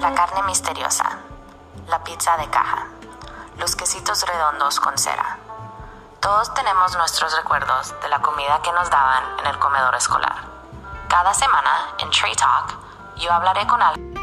la carne misteriosa, la pizza de caja, los quesitos redondos con cera. Todos tenemos nuestros recuerdos de la comida que nos daban en el comedor escolar. Cada semana en Tree Talk yo hablaré con alguien